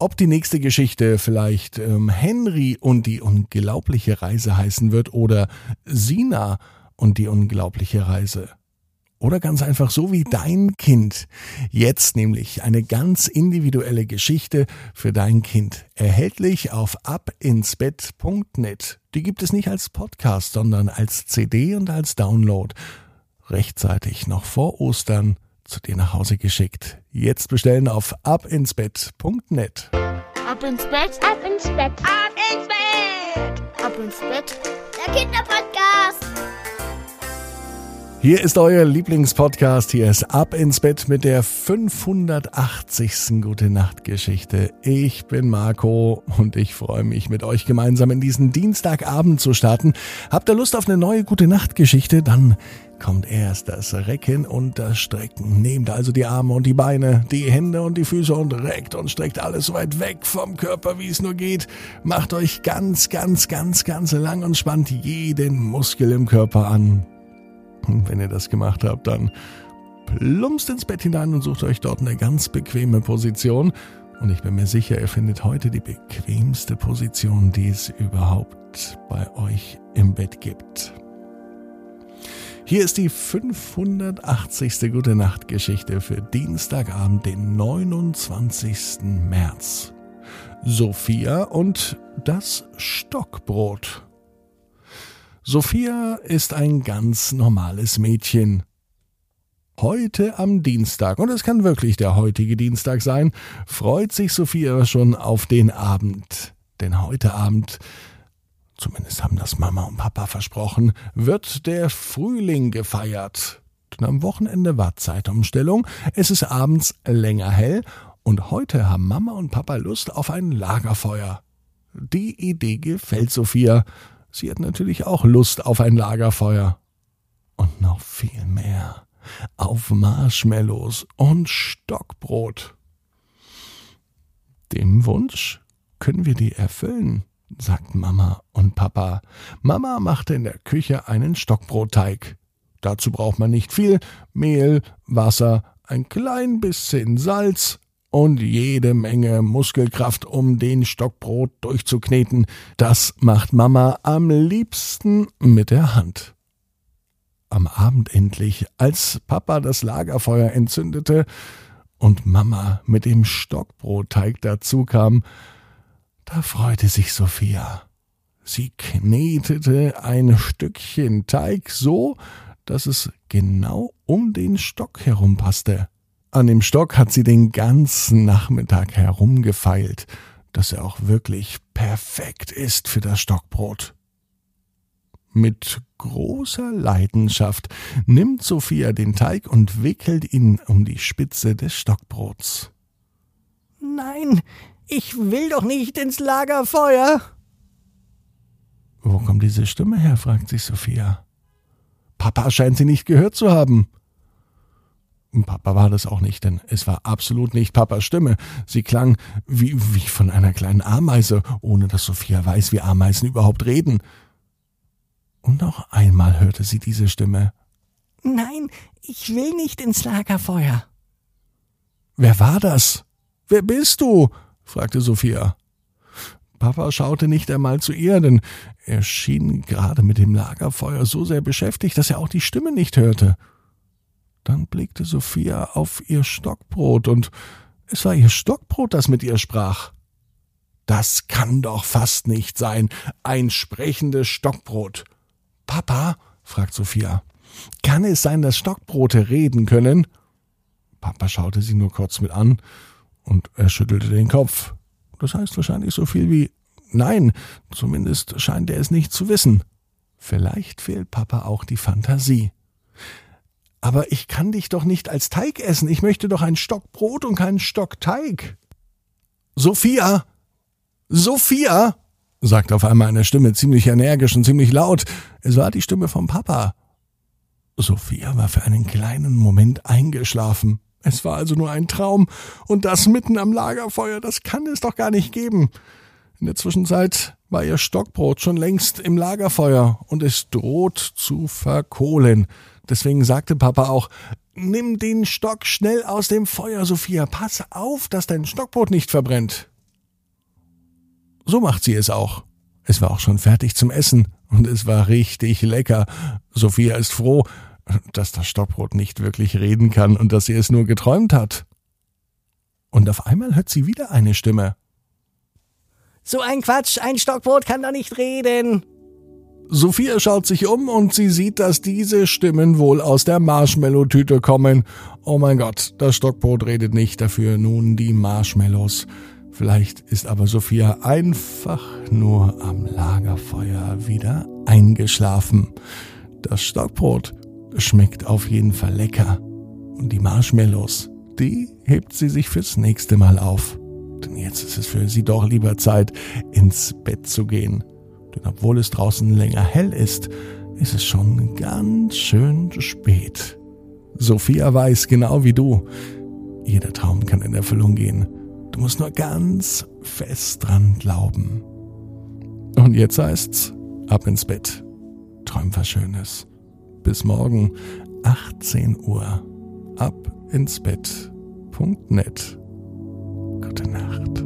Ob die nächste Geschichte vielleicht ähm, Henry und die unglaubliche Reise heißen wird oder Sina und die unglaubliche Reise. Oder ganz einfach so wie dein Kind. Jetzt nämlich eine ganz individuelle Geschichte für dein Kind. Erhältlich auf abinsbett.net. Die gibt es nicht als Podcast, sondern als CD und als Download. Rechtzeitig noch vor Ostern zu dir nach Hause geschickt. Jetzt bestellen auf abinsbett.net. Ab ins Bett, ab ins Bett, ab ins Bett, ab ins Bett. Der Kinderpodcast. Hier ist euer Lieblingspodcast. Hier ist Ab ins Bett mit der 580. Gute Nacht Geschichte. Ich bin Marco und ich freue mich mit euch gemeinsam in diesen Dienstagabend zu starten. Habt ihr Lust auf eine neue Gute Nacht Geschichte? Dann kommt erst das Recken und das Strecken. Nehmt also die Arme und die Beine, die Hände und die Füße und reckt und streckt alles so weit weg vom Körper, wie es nur geht. Macht euch ganz, ganz, ganz, ganz lang und spannt jeden Muskel im Körper an. Und wenn ihr das gemacht habt, dann plumpst ins Bett hinein und sucht euch dort eine ganz bequeme Position. Und ich bin mir sicher, ihr findet heute die bequemste Position, die es überhaupt bei euch im Bett gibt. Hier ist die 580. Gute Nacht Geschichte für Dienstagabend, den 29. März. Sophia und das Stockbrot. Sophia ist ein ganz normales Mädchen. Heute am Dienstag, und es kann wirklich der heutige Dienstag sein, freut sich Sophia schon auf den Abend. Denn heute Abend, zumindest haben das Mama und Papa versprochen, wird der Frühling gefeiert. Denn am Wochenende war Zeitumstellung, es ist abends länger hell und heute haben Mama und Papa Lust auf ein Lagerfeuer. Die Idee gefällt Sophia. Sie hat natürlich auch Lust auf ein Lagerfeuer. Und noch viel mehr. Auf Marshmallows und Stockbrot. Dem Wunsch können wir die erfüllen, sagt Mama und Papa. Mama machte in der Küche einen Stockbrotteig. Dazu braucht man nicht viel Mehl, Wasser, ein klein bisschen Salz, und jede Menge Muskelkraft, um den Stockbrot durchzukneten. Das macht Mama am liebsten mit der Hand. Am Abend endlich, als Papa das Lagerfeuer entzündete und Mama mit dem Stockbrotteig dazu kam, da freute sich Sophia. Sie knetete ein Stückchen Teig so, dass es genau um den Stock herum passte. An dem Stock hat sie den ganzen Nachmittag herumgefeilt, dass er auch wirklich perfekt ist für das Stockbrot. Mit großer Leidenschaft nimmt Sophia den Teig und wickelt ihn um die Spitze des Stockbrots. Nein, ich will doch nicht ins Lagerfeuer. Wo kommt diese Stimme her? fragt sich Sophia. Papa scheint sie nicht gehört zu haben. Papa war das auch nicht, denn es war absolut nicht Papas Stimme. Sie klang wie, wie von einer kleinen Ameise, ohne dass Sophia weiß, wie Ameisen überhaupt reden. Und noch einmal hörte sie diese Stimme. Nein, ich will nicht ins Lagerfeuer. Wer war das? Wer bist du? fragte Sophia. Papa schaute nicht einmal zu ihr, denn er schien gerade mit dem Lagerfeuer so sehr beschäftigt, dass er auch die Stimme nicht hörte. Dann blickte Sophia auf ihr Stockbrot, und es war ihr Stockbrot, das mit ihr sprach. Das kann doch fast nicht sein, ein sprechendes Stockbrot. Papa, fragt Sophia, kann es sein, dass Stockbrote reden können? Papa schaute sie nur kurz mit an, und er schüttelte den Kopf. Das heißt wahrscheinlich so viel wie Nein, zumindest scheint er es nicht zu wissen. Vielleicht fehlt Papa auch die Fantasie. Aber ich kann dich doch nicht als Teig essen. Ich möchte doch ein Stock Brot und keinen Stock Teig. Sophia! Sophia! sagte auf einmal eine Stimme ziemlich energisch und ziemlich laut. Es war die Stimme vom Papa. Sophia war für einen kleinen Moment eingeschlafen. Es war also nur ein Traum, und das mitten am Lagerfeuer, das kann es doch gar nicht geben. In der Zwischenzeit war ihr Stockbrot schon längst im Lagerfeuer, und es droht zu verkohlen. Deswegen sagte Papa auch, nimm den Stock schnell aus dem Feuer, Sophia. Pass auf, dass dein Stockbrot nicht verbrennt. So macht sie es auch. Es war auch schon fertig zum Essen und es war richtig lecker. Sophia ist froh, dass das Stockbrot nicht wirklich reden kann und dass sie es nur geträumt hat. Und auf einmal hört sie wieder eine Stimme. So ein Quatsch, ein Stockbrot kann doch nicht reden. Sophia schaut sich um und sie sieht, dass diese Stimmen wohl aus der Marshmallow-Tüte kommen. Oh mein Gott, das Stockbrot redet nicht dafür, nun die Marshmallows. Vielleicht ist aber Sophia einfach nur am Lagerfeuer wieder eingeschlafen. Das Stockbrot schmeckt auf jeden Fall lecker. Und die Marshmallows, die hebt sie sich fürs nächste Mal auf. Denn jetzt ist es für sie doch lieber Zeit, ins Bett zu gehen. Denn obwohl es draußen länger hell ist, ist es schon ganz schön spät. Sophia weiß genau wie du, jeder Traum kann in Erfüllung gehen. Du musst nur ganz fest dran glauben. Und jetzt heißt's, ab ins Bett. Träum was Schönes. Bis morgen, 18 Uhr. Ab ins Bett. Punkt net. Gute Nacht.